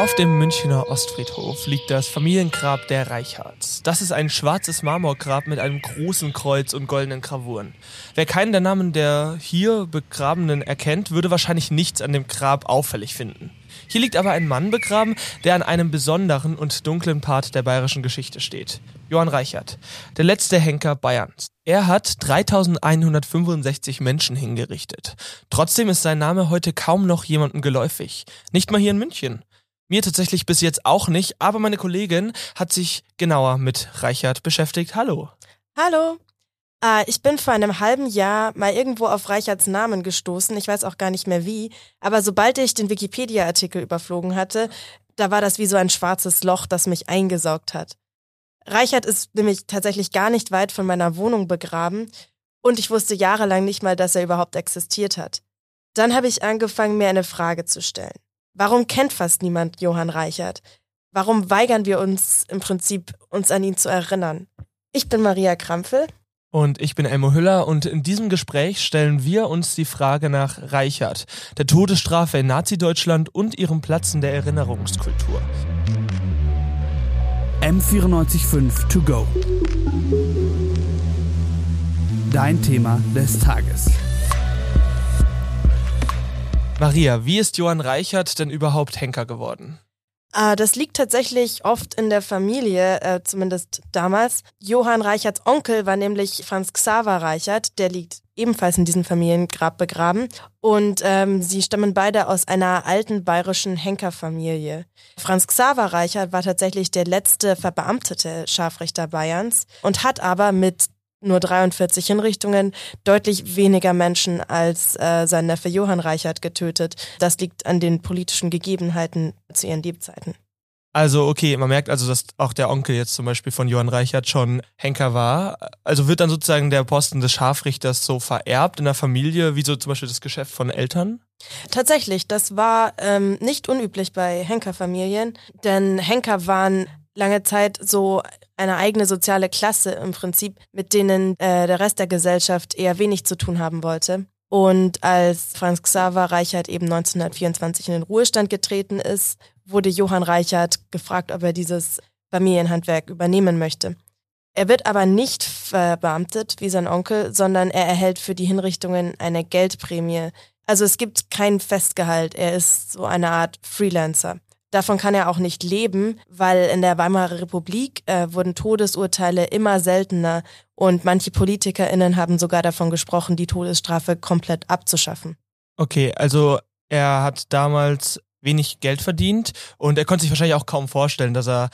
Auf dem Münchner Ostfriedhof liegt das Familiengrab der Reichards. Das ist ein schwarzes Marmorgrab mit einem großen Kreuz und goldenen Gravuren. Wer keinen der Namen der hier Begrabenen erkennt, würde wahrscheinlich nichts an dem Grab auffällig finden. Hier liegt aber ein Mann begraben, der an einem besonderen und dunklen Part der bayerischen Geschichte steht. Johann Reichert, der letzte Henker Bayerns. Er hat 3165 Menschen hingerichtet. Trotzdem ist sein Name heute kaum noch jemandem geläufig. Nicht mal hier in München. Mir tatsächlich bis jetzt auch nicht, aber meine Kollegin hat sich genauer mit Reichert beschäftigt. Hallo. Hallo. Äh, ich bin vor einem halben Jahr mal irgendwo auf Reicherts Namen gestoßen. Ich weiß auch gar nicht mehr wie. Aber sobald ich den Wikipedia-Artikel überflogen hatte, da war das wie so ein schwarzes Loch, das mich eingesaugt hat. Reichert ist nämlich tatsächlich gar nicht weit von meiner Wohnung begraben und ich wusste jahrelang nicht mal, dass er überhaupt existiert hat. Dann habe ich angefangen, mir eine Frage zu stellen. Warum kennt fast niemand Johann Reichert? Warum weigern wir uns im Prinzip, uns an ihn zu erinnern? Ich bin Maria Krampfel. Und ich bin Elmo Hüller und in diesem Gespräch stellen wir uns die Frage nach Reichert, der Todesstrafe in Nazi-Deutschland und ihrem Platz in der Erinnerungskultur. M945 To Go. Dein Thema des Tages. Maria, wie ist Johann Reichert denn überhaupt Henker geworden? Äh, das liegt tatsächlich oft in der Familie, äh, zumindest damals. Johann Reicherts Onkel war nämlich Franz Xaver Reichert, der liegt ebenfalls in diesem Familiengrab begraben. Und ähm, sie stammen beide aus einer alten bayerischen Henkerfamilie. Franz Xaver Reichert war tatsächlich der letzte verbeamtete Scharfrichter Bayerns und hat aber mit nur 43 Hinrichtungen, deutlich weniger Menschen als äh, sein Neffe Johann Reichert getötet. Das liegt an den politischen Gegebenheiten zu ihren Lebzeiten. Also okay, man merkt also, dass auch der Onkel jetzt zum Beispiel von Johann Reichert schon Henker war. Also wird dann sozusagen der Posten des Scharfrichters so vererbt in der Familie, wie so zum Beispiel das Geschäft von Eltern? Tatsächlich, das war ähm, nicht unüblich bei Henkerfamilien, denn Henker waren lange Zeit so eine eigene soziale Klasse im Prinzip, mit denen äh, der Rest der Gesellschaft eher wenig zu tun haben wollte. Und als Franz Xaver Reichert eben 1924 in den Ruhestand getreten ist, wurde Johann Reichert gefragt, ob er dieses Familienhandwerk übernehmen möchte. Er wird aber nicht verbeamtet wie sein Onkel, sondern er erhält für die Hinrichtungen eine Geldprämie. Also es gibt kein Festgehalt, er ist so eine Art Freelancer. Davon kann er auch nicht leben, weil in der Weimarer Republik äh, wurden Todesurteile immer seltener und manche PolitikerInnen haben sogar davon gesprochen, die Todesstrafe komplett abzuschaffen. Okay, also er hat damals wenig Geld verdient und er konnte sich wahrscheinlich auch kaum vorstellen, dass er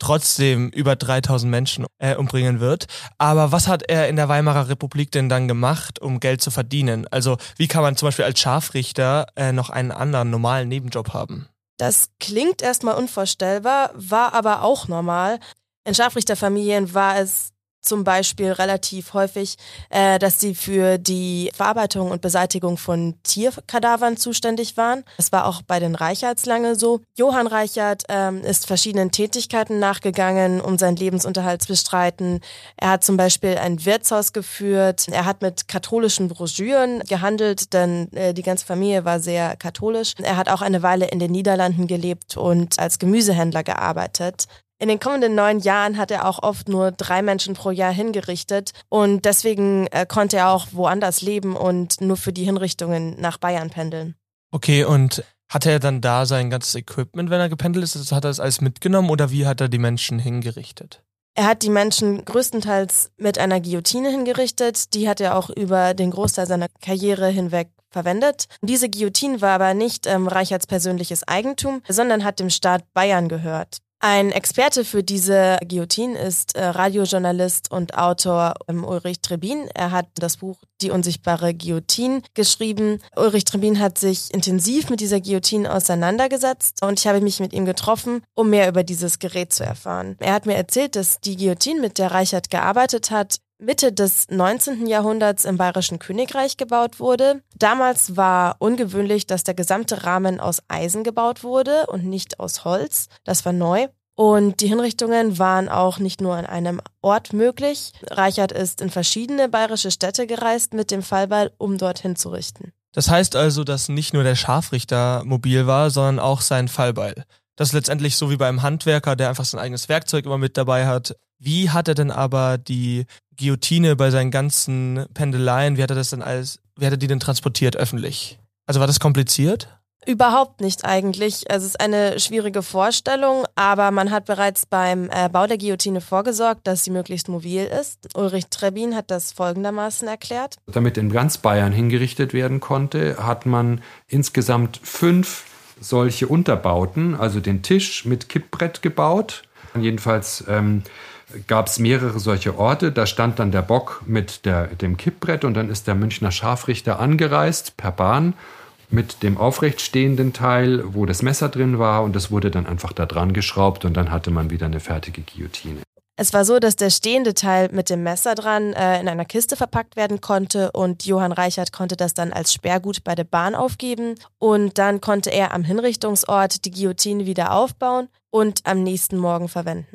trotzdem über 3000 Menschen äh, umbringen wird. Aber was hat er in der Weimarer Republik denn dann gemacht, um Geld zu verdienen? Also wie kann man zum Beispiel als Scharfrichter äh, noch einen anderen normalen Nebenjob haben? Das klingt erstmal unvorstellbar, war aber auch normal. In Scharfrichterfamilien war es zum Beispiel relativ häufig, äh, dass sie für die Verarbeitung und Beseitigung von Tierkadavern zuständig waren. Das war auch bei den Reichards lange so. Johann Reichert ähm, ist verschiedenen Tätigkeiten nachgegangen, um seinen Lebensunterhalt zu bestreiten. Er hat zum Beispiel ein Wirtshaus geführt. Er hat mit katholischen Broschüren gehandelt, denn äh, die ganze Familie war sehr katholisch. Er hat auch eine Weile in den Niederlanden gelebt und als Gemüsehändler gearbeitet. In den kommenden neun Jahren hat er auch oft nur drei Menschen pro Jahr hingerichtet und deswegen äh, konnte er auch woanders leben und nur für die Hinrichtungen nach Bayern pendeln. Okay, und hatte er dann da sein ganzes Equipment, wenn er gependelt ist? Also hat er das alles mitgenommen oder wie hat er die Menschen hingerichtet? Er hat die Menschen größtenteils mit einer Guillotine hingerichtet. Die hat er auch über den Großteil seiner Karriere hinweg verwendet. Diese Guillotine war aber nicht ähm, Reicherts persönliches Eigentum, sondern hat dem Staat Bayern gehört. Ein Experte für diese Guillotine ist äh, Radiojournalist und Autor ähm, Ulrich Trebin. Er hat das Buch Die unsichtbare Guillotine geschrieben. Ulrich Trebin hat sich intensiv mit dieser Guillotine auseinandergesetzt und ich habe mich mit ihm getroffen, um mehr über dieses Gerät zu erfahren. Er hat mir erzählt, dass die Guillotine, mit der Reichert gearbeitet hat, Mitte des 19. Jahrhunderts im Bayerischen Königreich gebaut wurde. Damals war ungewöhnlich, dass der gesamte Rahmen aus Eisen gebaut wurde und nicht aus Holz. Das war neu. Und die Hinrichtungen waren auch nicht nur an einem Ort möglich. Reichert ist in verschiedene bayerische Städte gereist mit dem Fallbeil, um dort hinzurichten. Das heißt also, dass nicht nur der Scharfrichter mobil war, sondern auch sein Fallbeil. Das ist letztendlich so wie beim Handwerker, der einfach sein eigenes Werkzeug immer mit dabei hat. Wie hat er denn aber die Guillotine bei seinen ganzen Pendeleien, wie hat er das denn alles, wie hat er die denn transportiert öffentlich? Also war das kompliziert? Überhaupt nicht eigentlich. Also es ist eine schwierige Vorstellung, aber man hat bereits beim äh, Bau der Guillotine vorgesorgt, dass sie möglichst mobil ist. Ulrich Trebin hat das folgendermaßen erklärt. Damit in ganz Bayern hingerichtet werden konnte, hat man insgesamt fünf solche Unterbauten, also den Tisch mit Kippbrett gebaut. Jedenfalls ähm, gab es mehrere solche Orte. Da stand dann der Bock mit der, dem Kippbrett und dann ist der Münchner Scharfrichter angereist per Bahn mit dem aufrechtstehenden Teil, wo das Messer drin war und das wurde dann einfach da dran geschraubt und dann hatte man wieder eine fertige Guillotine. Es war so, dass der stehende Teil mit dem Messer dran äh, in einer Kiste verpackt werden konnte und Johann Reichert konnte das dann als Sperrgut bei der Bahn aufgeben und dann konnte er am Hinrichtungsort die Guillotine wieder aufbauen und am nächsten Morgen verwenden.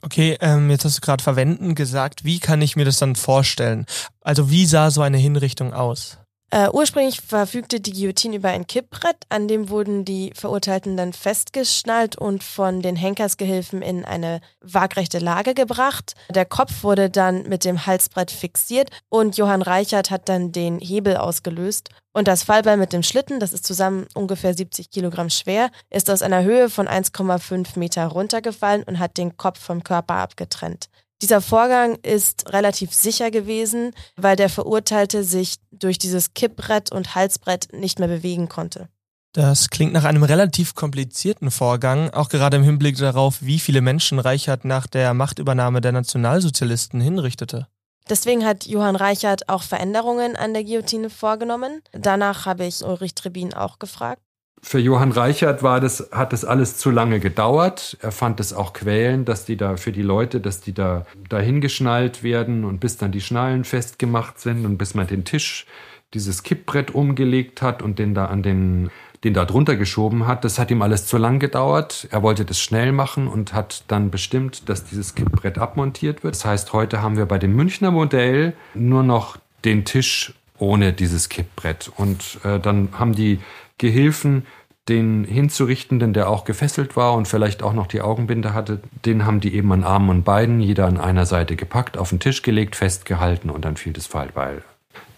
Okay, ähm, jetzt hast du gerade verwenden gesagt. Wie kann ich mir das dann vorstellen? Also wie sah so eine Hinrichtung aus? Äh, ursprünglich verfügte die Guillotine über ein Kippbrett, an dem wurden die Verurteilten dann festgeschnallt und von den Henkersgehilfen in eine waagrechte Lage gebracht. Der Kopf wurde dann mit dem Halsbrett fixiert und Johann Reichert hat dann den Hebel ausgelöst. Und das Fallbeil mit dem Schlitten, das ist zusammen ungefähr 70 Kilogramm schwer, ist aus einer Höhe von 1,5 Meter runtergefallen und hat den Kopf vom Körper abgetrennt. Dieser Vorgang ist relativ sicher gewesen, weil der Verurteilte sich durch dieses Kippbrett und Halsbrett nicht mehr bewegen konnte. Das klingt nach einem relativ komplizierten Vorgang, auch gerade im Hinblick darauf, wie viele Menschen Reichert nach der Machtübernahme der Nationalsozialisten hinrichtete. Deswegen hat Johann Reichert auch Veränderungen an der Guillotine vorgenommen. Danach habe ich Ulrich Trebin auch gefragt für Johann Reichert war das, hat das alles zu lange gedauert. Er fand es auch quälend, dass die da für die Leute, dass die da dahingeschnallt werden und bis dann die Schnallen festgemacht sind und bis man den Tisch, dieses Kippbrett umgelegt hat und den da an den, den da drunter geschoben hat. Das hat ihm alles zu lang gedauert. Er wollte das schnell machen und hat dann bestimmt, dass dieses Kippbrett abmontiert wird. Das heißt, heute haben wir bei dem Münchner Modell nur noch den Tisch ohne dieses Kippbrett. Und äh, dann haben die Gehilfen den Hinzurichtenden, der auch gefesselt war und vielleicht auch noch die Augenbinde hatte, den haben die eben an Armen und Beinen, jeder an einer Seite gepackt, auf den Tisch gelegt, festgehalten und dann fiel das Fallbeil.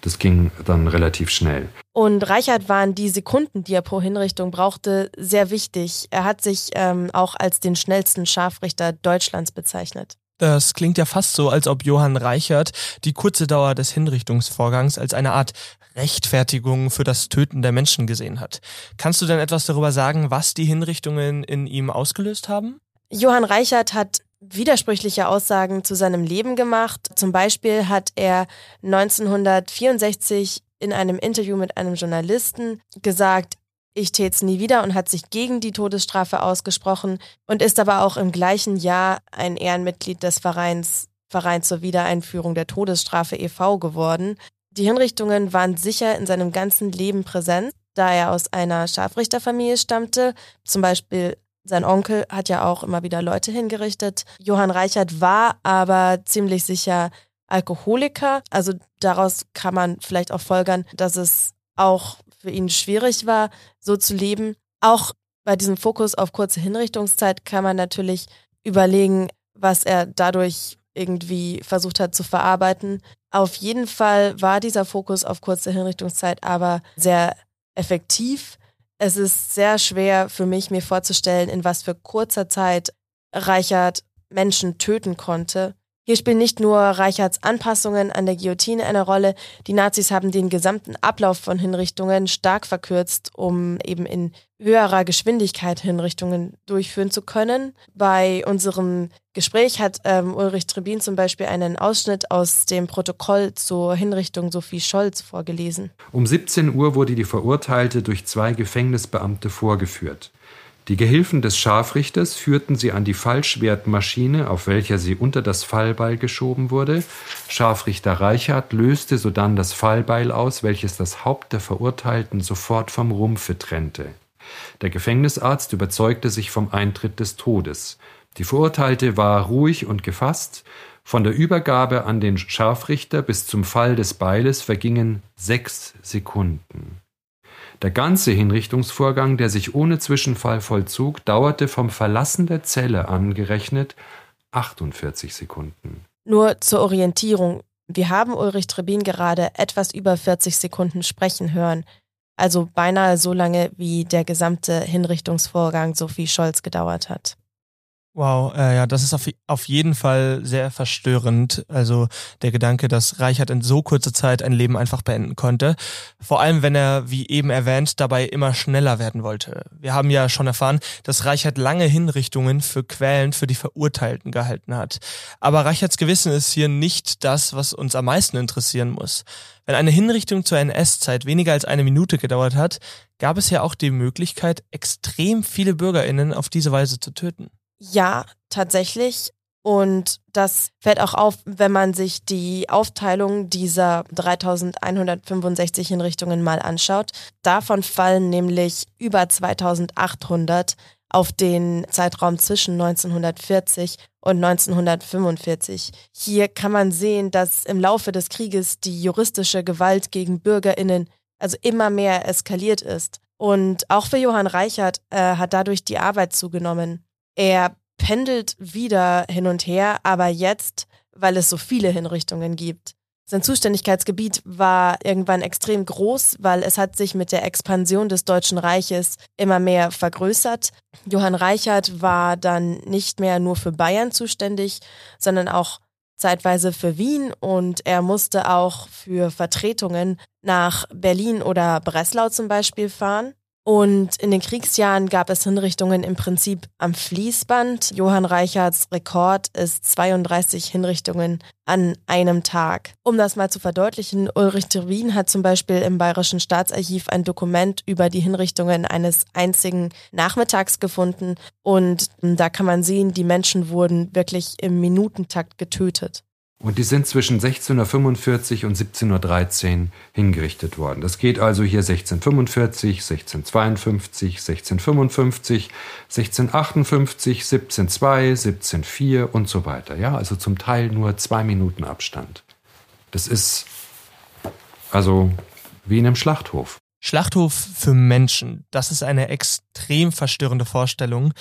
Das ging dann relativ schnell. Und Reichert waren die Sekunden, die er pro Hinrichtung brauchte, sehr wichtig. Er hat sich ähm, auch als den schnellsten Scharfrichter Deutschlands bezeichnet. Das klingt ja fast so, als ob Johann Reichert die kurze Dauer des Hinrichtungsvorgangs als eine Art Rechtfertigung für das Töten der Menschen gesehen hat. Kannst du denn etwas darüber sagen, was die Hinrichtungen in ihm ausgelöst haben? Johann Reichert hat widersprüchliche Aussagen zu seinem Leben gemacht. Zum Beispiel hat er 1964 in einem Interview mit einem Journalisten gesagt, ich tät's nie wieder und hat sich gegen die Todesstrafe ausgesprochen und ist aber auch im gleichen Jahr ein Ehrenmitglied des Vereins Vereins zur Wiedereinführung der Todesstrafe e.V. geworden. Die Hinrichtungen waren sicher in seinem ganzen Leben präsent, da er aus einer Scharfrichterfamilie stammte. Zum Beispiel sein Onkel hat ja auch immer wieder Leute hingerichtet. Johann Reichert war aber ziemlich sicher Alkoholiker. Also daraus kann man vielleicht auch folgern, dass es auch für ihn schwierig war, so zu leben. Auch bei diesem Fokus auf kurze Hinrichtungszeit kann man natürlich überlegen, was er dadurch irgendwie versucht hat zu verarbeiten. Auf jeden Fall war dieser Fokus auf kurze Hinrichtungszeit aber sehr effektiv. Es ist sehr schwer für mich, mir vorzustellen, in was für kurzer Zeit Reichert Menschen töten konnte. Hier spielen nicht nur Reichards Anpassungen an der Guillotine eine Rolle, die Nazis haben den gesamten Ablauf von Hinrichtungen stark verkürzt, um eben in höherer Geschwindigkeit Hinrichtungen durchführen zu können. Bei unserem Gespräch hat ähm, Ulrich Trebin zum Beispiel einen Ausschnitt aus dem Protokoll zur Hinrichtung Sophie Scholz vorgelesen. Um 17 Uhr wurde die Verurteilte durch zwei Gefängnisbeamte vorgeführt. Die Gehilfen des Scharfrichters führten sie an die Fallschwertmaschine, auf welcher sie unter das Fallbeil geschoben wurde. Scharfrichter Reichert löste sodann das Fallbeil aus, welches das Haupt der Verurteilten sofort vom Rumpfe trennte. Der Gefängnisarzt überzeugte sich vom Eintritt des Todes. Die Verurteilte war ruhig und gefasst. Von der Übergabe an den Scharfrichter bis zum Fall des Beiles vergingen sechs Sekunden. Der ganze Hinrichtungsvorgang, der sich ohne Zwischenfall vollzog, dauerte vom Verlassen der Zelle angerechnet 48 Sekunden. Nur zur Orientierung. Wir haben Ulrich Trebin gerade etwas über 40 Sekunden sprechen hören. Also beinahe so lange, wie der gesamte Hinrichtungsvorgang Sophie Scholz gedauert hat. Wow, äh, ja, das ist auf, auf jeden Fall sehr verstörend. Also der Gedanke, dass Reichert in so kurzer Zeit ein Leben einfach beenden konnte. Vor allem, wenn er, wie eben erwähnt, dabei immer schneller werden wollte. Wir haben ja schon erfahren, dass Reichert lange Hinrichtungen für Quälen für die Verurteilten gehalten hat. Aber Reicherts Gewissen ist hier nicht das, was uns am meisten interessieren muss. Wenn eine Hinrichtung zur NS-Zeit weniger als eine Minute gedauert hat, gab es ja auch die Möglichkeit, extrem viele BürgerInnen auf diese Weise zu töten. Ja, tatsächlich. Und das fällt auch auf, wenn man sich die Aufteilung dieser 3165 Hinrichtungen mal anschaut. Davon fallen nämlich über 2800 auf den Zeitraum zwischen 1940 und 1945. Hier kann man sehen, dass im Laufe des Krieges die juristische Gewalt gegen Bürgerinnen also immer mehr eskaliert ist. Und auch für Johann Reichert äh, hat dadurch die Arbeit zugenommen. Er pendelt wieder hin und her, aber jetzt, weil es so viele Hinrichtungen gibt. Sein Zuständigkeitsgebiet war irgendwann extrem groß, weil es hat sich mit der Expansion des Deutschen Reiches immer mehr vergrößert. Johann Reichert war dann nicht mehr nur für Bayern zuständig, sondern auch zeitweise für Wien und er musste auch für Vertretungen nach Berlin oder Breslau zum Beispiel fahren. Und in den Kriegsjahren gab es Hinrichtungen im Prinzip am Fließband. Johann Reichards Rekord ist 32 Hinrichtungen an einem Tag. Um das mal zu verdeutlichen, Ulrich Terwin hat zum Beispiel im Bayerischen Staatsarchiv ein Dokument über die Hinrichtungen eines einzigen Nachmittags gefunden. Und da kann man sehen, die Menschen wurden wirklich im Minutentakt getötet. Und die sind zwischen 1645 und 1713 hingerichtet worden. Das geht also hier 1645, 1652, 1655, 1658, 1702, 1704 und so weiter. Ja, also zum Teil nur zwei Minuten Abstand. Das ist also wie in einem Schlachthof. Schlachthof für Menschen, das ist eine extrem verstörende Vorstellung,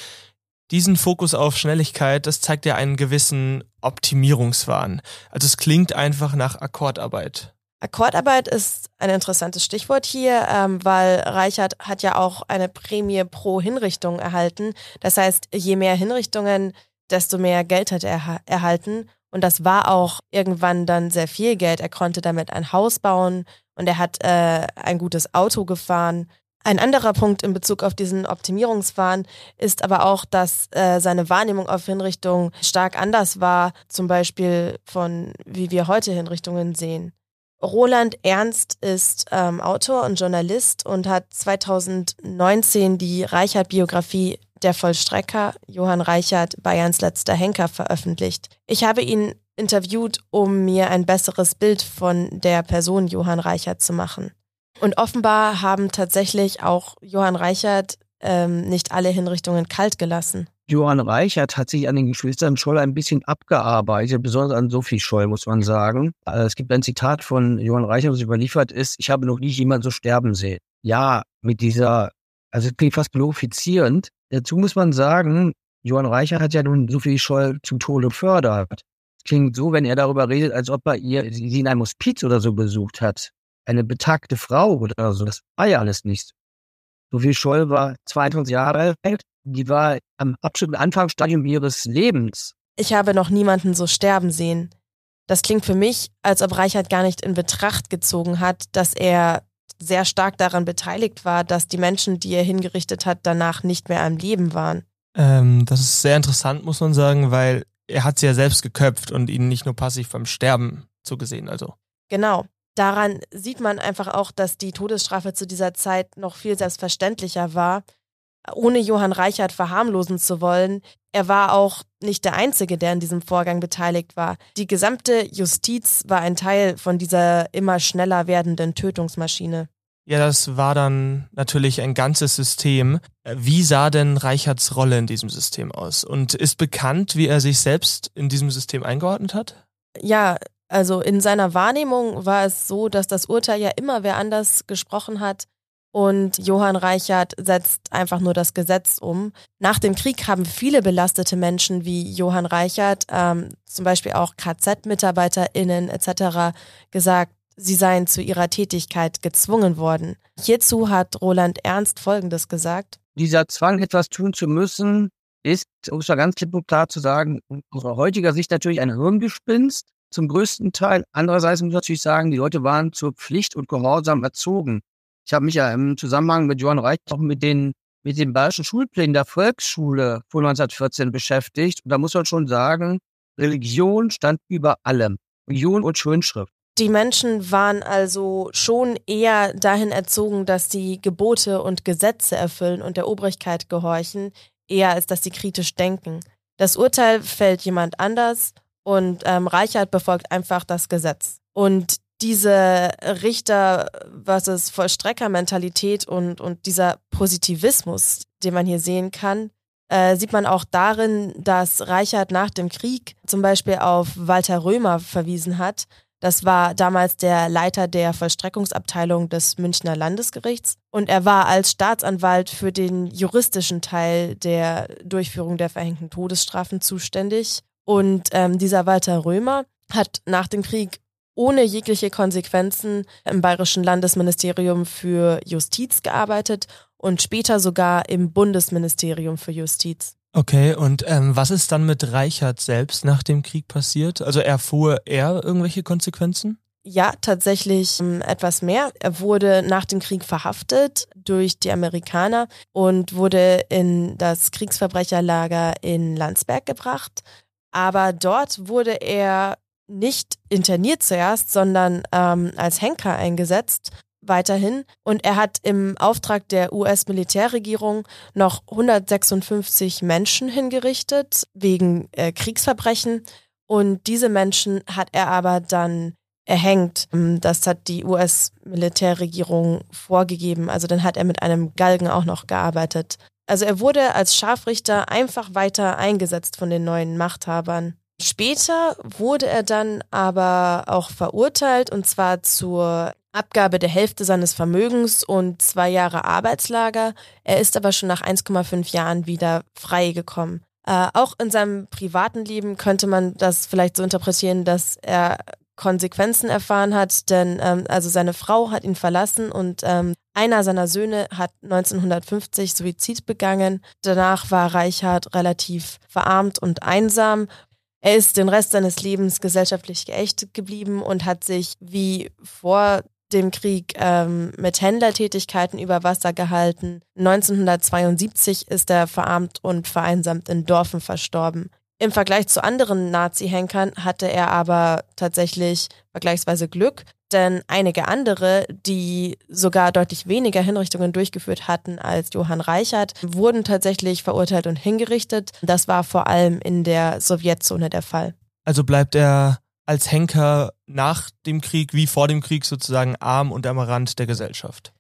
diesen Fokus auf Schnelligkeit, das zeigt ja einen gewissen Optimierungswahn. Also es klingt einfach nach Akkordarbeit. Akkordarbeit ist ein interessantes Stichwort hier, ähm, weil Reichert hat ja auch eine Prämie pro Hinrichtung erhalten. Das heißt, je mehr Hinrichtungen, desto mehr Geld hat er erhalten. Und das war auch irgendwann dann sehr viel Geld. Er konnte damit ein Haus bauen und er hat äh, ein gutes Auto gefahren. Ein anderer Punkt in Bezug auf diesen Optimierungswahn ist aber auch, dass äh, seine Wahrnehmung auf Hinrichtungen stark anders war, zum Beispiel von wie wir heute Hinrichtungen sehen. Roland Ernst ist ähm, Autor und Journalist und hat 2019 die Reichert-Biografie Der Vollstrecker, Johann Reichert, Bayerns letzter Henker, veröffentlicht. Ich habe ihn interviewt, um mir ein besseres Bild von der Person Johann Reichert zu machen. Und offenbar haben tatsächlich auch Johann Reichert ähm, nicht alle Hinrichtungen kalt gelassen. Johann Reichert hat sich an den Geschwistern Scholl ein bisschen abgearbeitet, besonders an Sophie Scholl, muss man sagen. Also es gibt ein Zitat von Johann Reichert, das überliefert ist, ich habe noch nie jemanden so sterben sehen. Ja, mit dieser, also es klingt fast glorifizierend. Dazu muss man sagen, Johann Reichert hat ja nun Sophie Scholl zum Tode gefördert. Es klingt so, wenn er darüber redet, als ob er ihr, sie in einem Hospiz oder so besucht hat eine betagte Frau oder so. Das war ja alles nicht. Sophie Scholl war 22 Jahre alt. Die war am absoluten Anfangsstadium ihres Lebens. Ich habe noch niemanden so sterben sehen. Das klingt für mich, als ob Reichert gar nicht in Betracht gezogen hat, dass er sehr stark daran beteiligt war, dass die Menschen, die er hingerichtet hat, danach nicht mehr am Leben waren. Ähm, das ist sehr interessant, muss man sagen, weil er hat sie ja selbst geköpft und ihnen nicht nur passiv beim Sterben zugesehen, also. Genau daran sieht man einfach auch, dass die Todesstrafe zu dieser Zeit noch viel selbstverständlicher war. Ohne Johann Reichert verharmlosen zu wollen, er war auch nicht der Einzige, der in diesem Vorgang beteiligt war. Die gesamte Justiz war ein Teil von dieser immer schneller werdenden Tötungsmaschine. Ja, das war dann natürlich ein ganzes System. Wie sah denn Reicherts Rolle in diesem System aus? Und ist bekannt, wie er sich selbst in diesem System eingeordnet hat? Ja, also in seiner Wahrnehmung war es so, dass das Urteil ja immer wer anders gesprochen hat, und Johann Reichert setzt einfach nur das Gesetz um. Nach dem Krieg haben viele belastete Menschen wie Johann Reichert, ähm, zum Beispiel auch KZ-MitarbeiterInnen etc., gesagt, sie seien zu ihrer Tätigkeit gezwungen worden. Hierzu hat Roland Ernst Folgendes gesagt. Dieser Zwang, etwas tun zu müssen, ist, um es mal ganz klipp und klar zu sagen, unserer heutiger Sicht natürlich ein Hirngespinst zum größten Teil. Andererseits muss ich natürlich sagen, die Leute waren zur Pflicht und Gehorsam erzogen. Ich habe mich ja im Zusammenhang mit Johann Reich auch mit den mit den bayerischen Schulplänen der Volksschule vor 1914 beschäftigt. Und da muss man schon sagen, Religion stand über allem. Religion und Schönschrift. Die Menschen waren also schon eher dahin erzogen, dass sie Gebote und Gesetze erfüllen und der Obrigkeit gehorchen, eher als dass sie kritisch denken. Das Urteil fällt jemand anders und ähm, Reichert befolgt einfach das Gesetz. Und diese Richter versus Vollstreckermentalität und, und dieser Positivismus, den man hier sehen kann, äh, sieht man auch darin, dass Reichert nach dem Krieg zum Beispiel auf Walter Römer verwiesen hat, das war damals der Leiter der Vollstreckungsabteilung des Münchner Landesgerichts und er war als Staatsanwalt für den juristischen Teil der Durchführung der verhängten Todesstrafen zuständig. Und ähm, dieser Walter Römer hat nach dem Krieg ohne jegliche Konsequenzen im Bayerischen Landesministerium für Justiz gearbeitet und später sogar im Bundesministerium für Justiz. Okay, und ähm, was ist dann mit Reichert selbst nach dem Krieg passiert? Also erfuhr er irgendwelche Konsequenzen? Ja, tatsächlich ähm, etwas mehr. Er wurde nach dem Krieg verhaftet durch die Amerikaner und wurde in das Kriegsverbrecherlager in Landsberg gebracht. Aber dort wurde er nicht interniert zuerst, sondern ähm, als Henker eingesetzt weiterhin. Und er hat im Auftrag der US-Militärregierung noch 156 Menschen hingerichtet wegen äh, Kriegsverbrechen. Und diese Menschen hat er aber dann erhängt. Ähm, das hat die US-Militärregierung vorgegeben. Also dann hat er mit einem Galgen auch noch gearbeitet. Also er wurde als Scharfrichter einfach weiter eingesetzt von den neuen Machthabern. Später wurde er dann aber auch verurteilt und zwar zur Abgabe der Hälfte seines Vermögens und zwei Jahre Arbeitslager. Er ist aber schon nach 1,5 Jahren wieder freigekommen. Äh, auch in seinem privaten Leben könnte man das vielleicht so interpretieren, dass er Konsequenzen erfahren hat, denn ähm, also seine Frau hat ihn verlassen und ähm, einer seiner Söhne hat 1950 Suizid begangen. Danach war Reichard relativ verarmt und einsam er ist den Rest seines Lebens gesellschaftlich geächtet geblieben und hat sich wie vor dem Krieg ähm, mit Händlertätigkeiten über Wasser gehalten. 1972 ist er verarmt und vereinsamt in Dorfen verstorben. Im Vergleich zu anderen Nazi-Henkern hatte er aber tatsächlich vergleichsweise Glück, denn einige andere, die sogar deutlich weniger Hinrichtungen durchgeführt hatten als Johann Reichert, wurden tatsächlich verurteilt und hingerichtet. Das war vor allem in der Sowjetzone der Fall. Also bleibt er als Henker nach dem Krieg wie vor dem Krieg sozusagen arm und am Rand der Gesellschaft.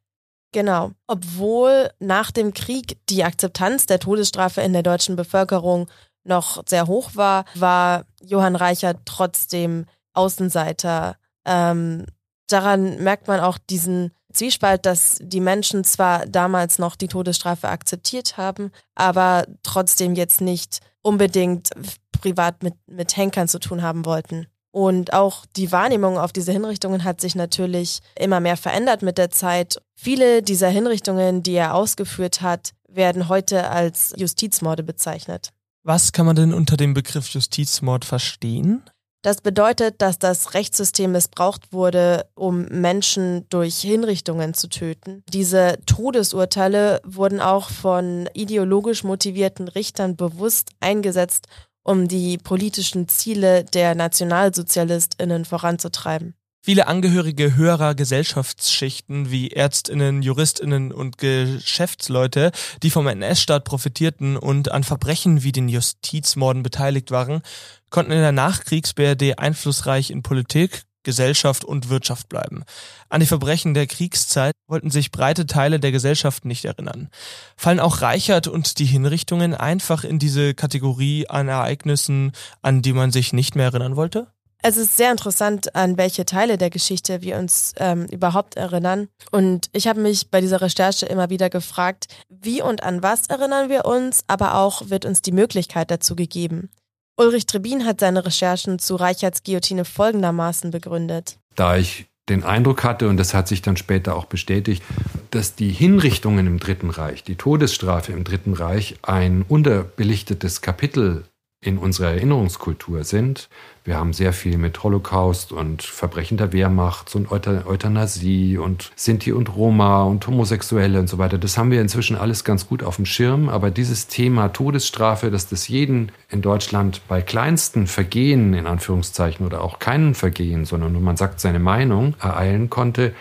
Genau. Obwohl nach dem Krieg die Akzeptanz der Todesstrafe in der deutschen Bevölkerung noch sehr hoch war, war Johann Reichert trotzdem Außenseiter. Ähm, daran merkt man auch diesen Zwiespalt, dass die Menschen zwar damals noch die Todesstrafe akzeptiert haben, aber trotzdem jetzt nicht unbedingt privat mit, mit Henkern zu tun haben wollten. Und auch die Wahrnehmung auf diese Hinrichtungen hat sich natürlich immer mehr verändert mit der Zeit. Viele dieser Hinrichtungen, die er ausgeführt hat, werden heute als Justizmorde bezeichnet. Was kann man denn unter dem Begriff Justizmord verstehen? Das bedeutet, dass das Rechtssystem missbraucht wurde, um Menschen durch Hinrichtungen zu töten. Diese Todesurteile wurden auch von ideologisch motivierten Richtern bewusst eingesetzt, um die politischen Ziele der Nationalsozialistinnen voranzutreiben. Viele Angehörige höherer Gesellschaftsschichten wie Ärztinnen, Juristinnen und Geschäftsleute, die vom NS-Staat profitierten und an Verbrechen wie den Justizmorden beteiligt waren, konnten in der Nachkriegs-BRD einflussreich in Politik, Gesellschaft und Wirtschaft bleiben. An die Verbrechen der Kriegszeit wollten sich breite Teile der Gesellschaft nicht erinnern. Fallen auch Reichert und die Hinrichtungen einfach in diese Kategorie an Ereignissen, an die man sich nicht mehr erinnern wollte? Es ist sehr interessant, an welche Teile der Geschichte wir uns ähm, überhaupt erinnern. Und ich habe mich bei dieser Recherche immer wieder gefragt, wie und an was erinnern wir uns, aber auch wird uns die Möglichkeit dazu gegeben. Ulrich Trebin hat seine Recherchen zu Reichards Guillotine folgendermaßen begründet. Da ich den Eindruck hatte, und das hat sich dann später auch bestätigt, dass die Hinrichtungen im Dritten Reich, die Todesstrafe im Dritten Reich ein unterbelichtetes Kapitel in unserer Erinnerungskultur sind. Wir haben sehr viel mit Holocaust und Verbrechen der Wehrmacht und Euthanasie und Sinti und Roma und Homosexuelle und so weiter. Das haben wir inzwischen alles ganz gut auf dem Schirm. Aber dieses Thema Todesstrafe, dass das jeden in Deutschland bei kleinsten Vergehen, in Anführungszeichen, oder auch keinen Vergehen, sondern nur man sagt seine Meinung, ereilen konnte,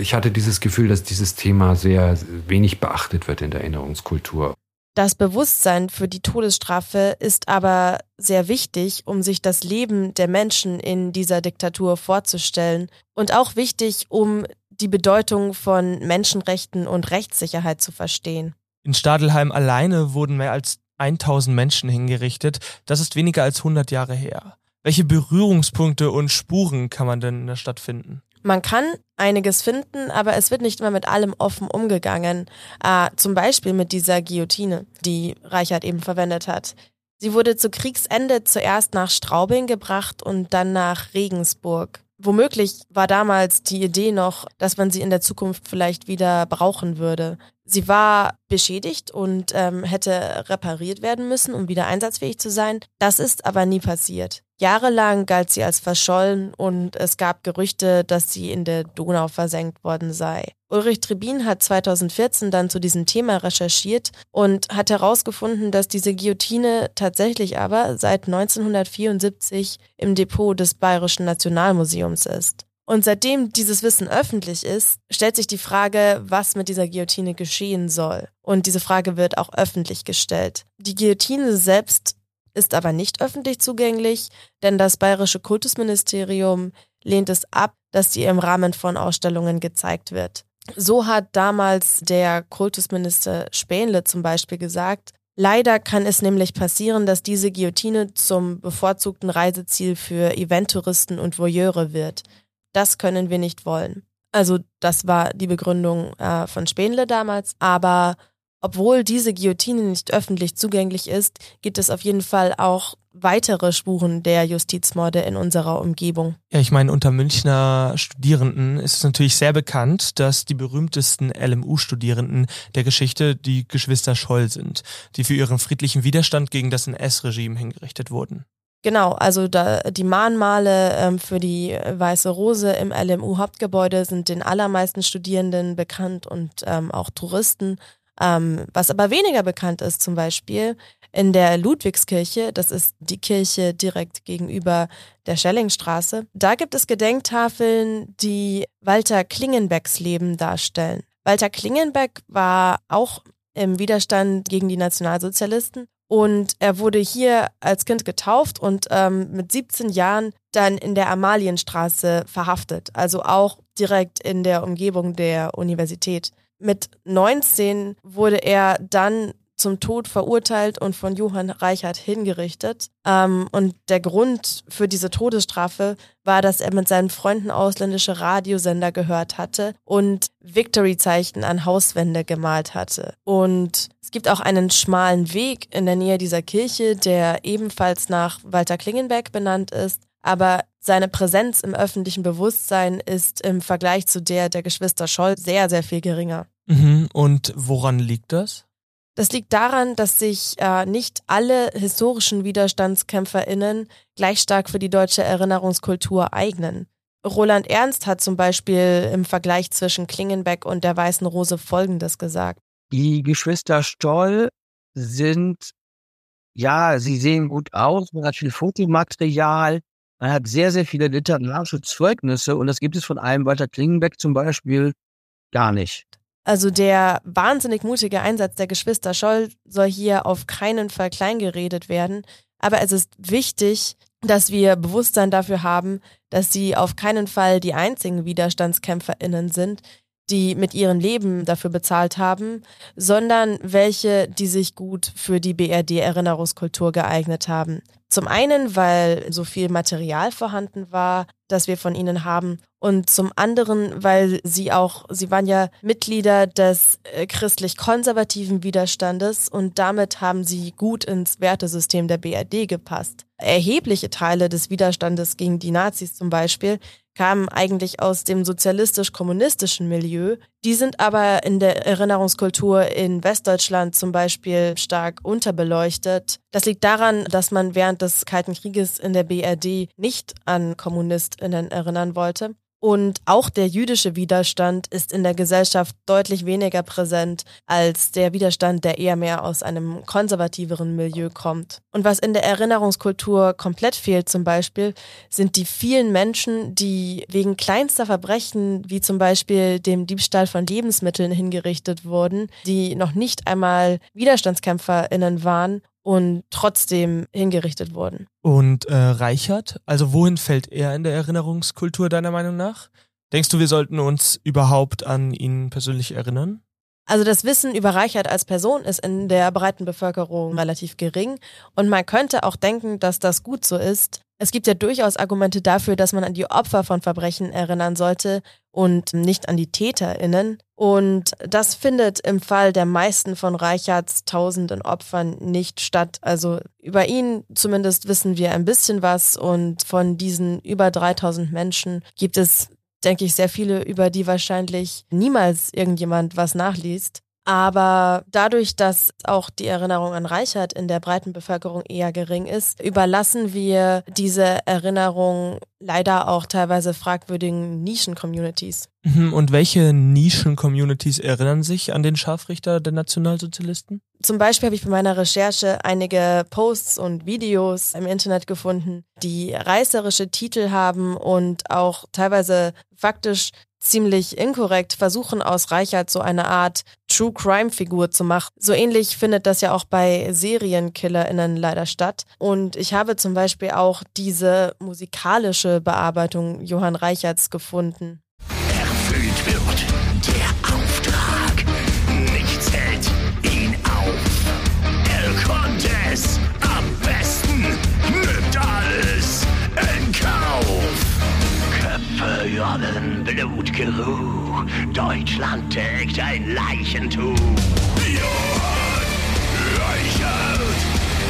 ich hatte dieses Gefühl, dass dieses Thema sehr wenig beachtet wird in der Erinnerungskultur. Das Bewusstsein für die Todesstrafe ist aber sehr wichtig, um sich das Leben der Menschen in dieser Diktatur vorzustellen und auch wichtig, um die Bedeutung von Menschenrechten und Rechtssicherheit zu verstehen. In Stadelheim alleine wurden mehr als 1000 Menschen hingerichtet. Das ist weniger als 100 Jahre her. Welche Berührungspunkte und Spuren kann man denn in der Stadt finden? Man kann einiges finden, aber es wird nicht immer mit allem offen umgegangen. Äh, zum Beispiel mit dieser Guillotine, die Reichert eben verwendet hat. Sie wurde zu Kriegsende zuerst nach Straubing gebracht und dann nach Regensburg. Womöglich war damals die Idee noch, dass man sie in der Zukunft vielleicht wieder brauchen würde. Sie war beschädigt und ähm, hätte repariert werden müssen, um wieder einsatzfähig zu sein. Das ist aber nie passiert. Jahrelang galt sie als verschollen und es gab Gerüchte, dass sie in der Donau versenkt worden sei. Ulrich Trebin hat 2014 dann zu diesem Thema recherchiert und hat herausgefunden, dass diese Guillotine tatsächlich aber seit 1974 im Depot des Bayerischen Nationalmuseums ist. Und seitdem dieses Wissen öffentlich ist, stellt sich die Frage, was mit dieser Guillotine geschehen soll. Und diese Frage wird auch öffentlich gestellt. Die Guillotine selbst ist aber nicht öffentlich zugänglich, denn das bayerische Kultusministerium lehnt es ab, dass sie im Rahmen von Ausstellungen gezeigt wird. So hat damals der Kultusminister Spähnle zum Beispiel gesagt, Leider kann es nämlich passieren, dass diese Guillotine zum bevorzugten Reiseziel für Eventtouristen und Voyeure wird. Das können wir nicht wollen. Also das war die Begründung äh, von Spähnle damals, aber obwohl diese Guillotine nicht öffentlich zugänglich ist, gibt es auf jeden Fall auch weitere Spuren der Justizmorde in unserer Umgebung. Ja, ich meine, unter Münchner Studierenden ist es natürlich sehr bekannt, dass die berühmtesten LMU-Studierenden der Geschichte die Geschwister Scholl sind, die für ihren friedlichen Widerstand gegen das NS-Regime hingerichtet wurden. Genau, also da, die Mahnmale ähm, für die Weiße Rose im LMU-Hauptgebäude sind den allermeisten Studierenden bekannt und ähm, auch Touristen. Ähm, was aber weniger bekannt ist, zum Beispiel in der Ludwigskirche, das ist die Kirche direkt gegenüber der Schellingstraße, da gibt es Gedenktafeln, die Walter Klingenbecks Leben darstellen. Walter Klingenbeck war auch im Widerstand gegen die Nationalsozialisten und er wurde hier als Kind getauft und ähm, mit 17 Jahren dann in der Amalienstraße verhaftet, also auch direkt in der Umgebung der Universität. Mit 19 wurde er dann zum Tod verurteilt und von Johann Reichert hingerichtet. Ähm, und der Grund für diese Todesstrafe war, dass er mit seinen Freunden ausländische Radiosender gehört hatte und Victory-Zeichen an Hauswände gemalt hatte. Und es gibt auch einen schmalen Weg in der Nähe dieser Kirche, der ebenfalls nach Walter Klingenberg benannt ist. Aber seine Präsenz im öffentlichen Bewusstsein ist im Vergleich zu der der Geschwister Scholl sehr, sehr viel geringer. Mhm. Und woran liegt das? Das liegt daran, dass sich äh, nicht alle historischen WiderstandskämpferInnen gleich stark für die deutsche Erinnerungskultur eignen. Roland Ernst hat zum Beispiel im Vergleich zwischen Klingenbeck und der Weißen Rose Folgendes gesagt. Die Geschwister Stoll sind, ja, sie sehen gut aus, man hat viel Fotomaterial, man hat sehr, sehr viele literarische Zeugnisse und das gibt es von einem Walter Klingenbeck zum Beispiel gar nicht. Also der wahnsinnig mutige Einsatz der Geschwister Scholl soll hier auf keinen Fall kleingeredet werden. Aber es ist wichtig, dass wir Bewusstsein dafür haben, dass sie auf keinen Fall die einzigen WiderstandskämpferInnen sind. Die mit ihrem Leben dafür bezahlt haben, sondern welche, die sich gut für die BRD-Erinnerungskultur geeignet haben. Zum einen, weil so viel Material vorhanden war, das wir von ihnen haben. Und zum anderen, weil sie auch, sie waren ja Mitglieder des äh, christlich-konservativen Widerstandes und damit haben sie gut ins Wertesystem der BRD gepasst. Erhebliche Teile des Widerstandes gegen die Nazis zum Beispiel kamen eigentlich aus dem sozialistisch-kommunistischen Milieu. Die sind aber in der Erinnerungskultur in Westdeutschland zum Beispiel stark unterbeleuchtet. Das liegt daran, dass man während des Kalten Krieges in der BRD nicht an KommunistInnen erinnern wollte. Und auch der jüdische Widerstand ist in der Gesellschaft deutlich weniger präsent als der Widerstand, der eher mehr aus einem konservativeren Milieu kommt. Und was in der Erinnerungskultur komplett fehlt zum Beispiel, sind die vielen Menschen, die wegen kleinster Verbrechen, wie zum Beispiel dem Diebstahl von Lebensmitteln hingerichtet wurden, die noch nicht einmal WiderstandskämpferInnen waren und trotzdem hingerichtet wurden. Und äh, Reichert, also wohin fällt er in der Erinnerungskultur deiner Meinung nach? Denkst du, wir sollten uns überhaupt an ihn persönlich erinnern? Also das Wissen über Reichert als Person ist in der breiten Bevölkerung relativ gering und man könnte auch denken, dass das gut so ist, es gibt ja durchaus Argumente dafür, dass man an die Opfer von Verbrechen erinnern sollte und nicht an die TäterInnen. Und das findet im Fall der meisten von Reichards tausenden Opfern nicht statt. Also über ihn zumindest wissen wir ein bisschen was und von diesen über 3000 Menschen gibt es, denke ich, sehr viele, über die wahrscheinlich niemals irgendjemand was nachliest. Aber dadurch, dass auch die Erinnerung an Reichert in der breiten Bevölkerung eher gering ist, überlassen wir diese Erinnerung leider auch teilweise fragwürdigen Nischen-Communities. Mhm, und welche Nischen-Communities erinnern sich an den Scharfrichter der Nationalsozialisten? Zum Beispiel habe ich bei meiner Recherche einige Posts und Videos im Internet gefunden, die reißerische Titel haben und auch teilweise faktisch ziemlich inkorrekt versuchen, aus Reichert so eine Art True Crime Figur zu machen. So ähnlich findet das ja auch bei SerienkillerInnen leider statt. Und ich habe zum Beispiel auch diese musikalische Bearbeitung Johann Reichards gefunden. Erfüllt wird der Auftrag. Nichts hält ihn auf. Er konnte es am besten, nimmt alles in Kauf. Köpfe jollen, Blutgeruch. Deutschland trägt ein Leichentuch. Johann Reichert,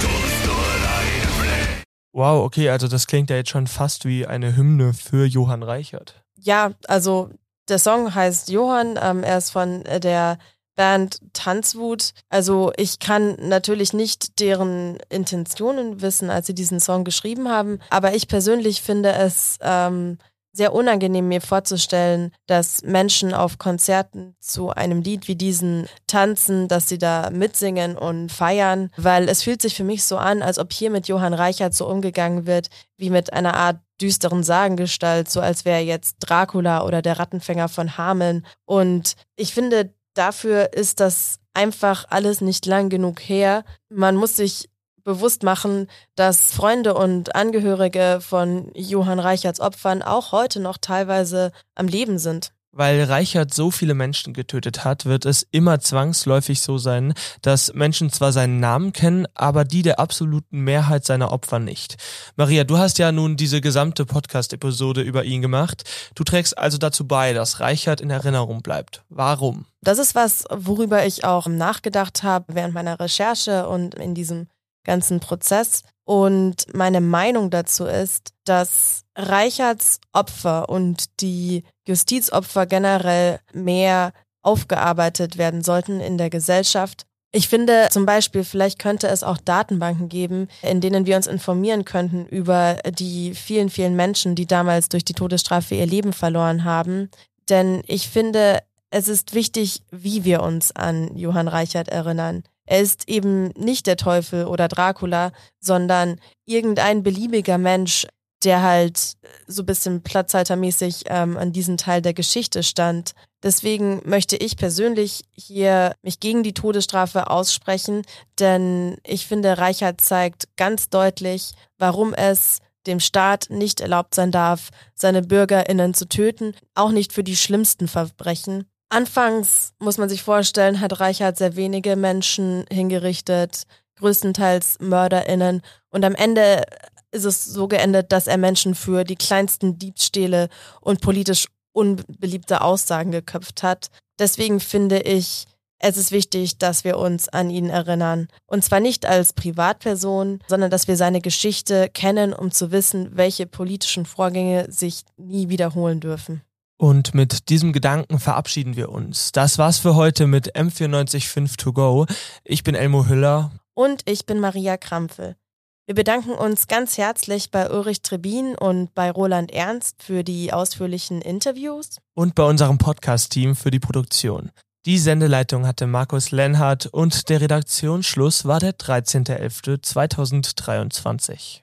tust du deine Pflicht. Wow, okay, also das klingt ja jetzt schon fast wie eine Hymne für Johann Reichert. Ja, also der Song heißt Johann, ähm, er ist von äh, der Band Tanzwut. Also ich kann natürlich nicht deren Intentionen wissen, als sie diesen Song geschrieben haben, aber ich persönlich finde es ähm, sehr unangenehm, mir vorzustellen, dass Menschen auf Konzerten zu einem Lied wie diesen tanzen, dass sie da mitsingen und feiern, weil es fühlt sich für mich so an, als ob hier mit Johann Reichert so umgegangen wird, wie mit einer Art düsteren Sagengestalt, so als wäre jetzt Dracula oder der Rattenfänger von Hameln. Und ich finde, dafür ist das einfach alles nicht lang genug her. Man muss sich bewusst machen, dass Freunde und Angehörige von Johann Reicherts Opfern auch heute noch teilweise am Leben sind. Weil Reichert so viele Menschen getötet hat, wird es immer zwangsläufig so sein, dass Menschen zwar seinen Namen kennen, aber die der absoluten Mehrheit seiner Opfer nicht. Maria, du hast ja nun diese gesamte Podcast-Episode über ihn gemacht. Du trägst also dazu bei, dass Reichert in Erinnerung bleibt. Warum? Das ist was, worüber ich auch nachgedacht habe während meiner Recherche und in diesem ganzen Prozess. Und meine Meinung dazu ist, dass Reicherts Opfer und die Justizopfer generell mehr aufgearbeitet werden sollten in der Gesellschaft. Ich finde zum Beispiel, vielleicht könnte es auch Datenbanken geben, in denen wir uns informieren könnten über die vielen, vielen Menschen, die damals durch die Todesstrafe ihr Leben verloren haben. Denn ich finde, es ist wichtig, wie wir uns an Johann Reichert erinnern. Er ist eben nicht der Teufel oder Dracula, sondern irgendein beliebiger Mensch, der halt so ein bisschen platzhaltermäßig ähm, an diesem Teil der Geschichte stand. Deswegen möchte ich persönlich hier mich gegen die Todesstrafe aussprechen, denn ich finde, Reichert zeigt ganz deutlich, warum es dem Staat nicht erlaubt sein darf, seine BürgerInnen zu töten, auch nicht für die schlimmsten Verbrechen. Anfangs muss man sich vorstellen, hat Reichert sehr wenige Menschen hingerichtet, größtenteils MörderInnen. Und am Ende ist es so geendet, dass er Menschen für die kleinsten Diebstähle und politisch unbeliebte Aussagen geköpft hat. Deswegen finde ich, es ist wichtig, dass wir uns an ihn erinnern. Und zwar nicht als Privatperson, sondern dass wir seine Geschichte kennen, um zu wissen, welche politischen Vorgänge sich nie wiederholen dürfen. Und mit diesem Gedanken verabschieden wir uns. Das war's für heute mit M945 To Go. Ich bin Elmo Hüller. Und ich bin Maria Krampfel. Wir bedanken uns ganz herzlich bei Ulrich Trebin und bei Roland Ernst für die ausführlichen Interviews. Und bei unserem Podcast-Team für die Produktion. Die Sendeleitung hatte Markus Lenhardt und der Redaktionsschluss war der 13.11.2023.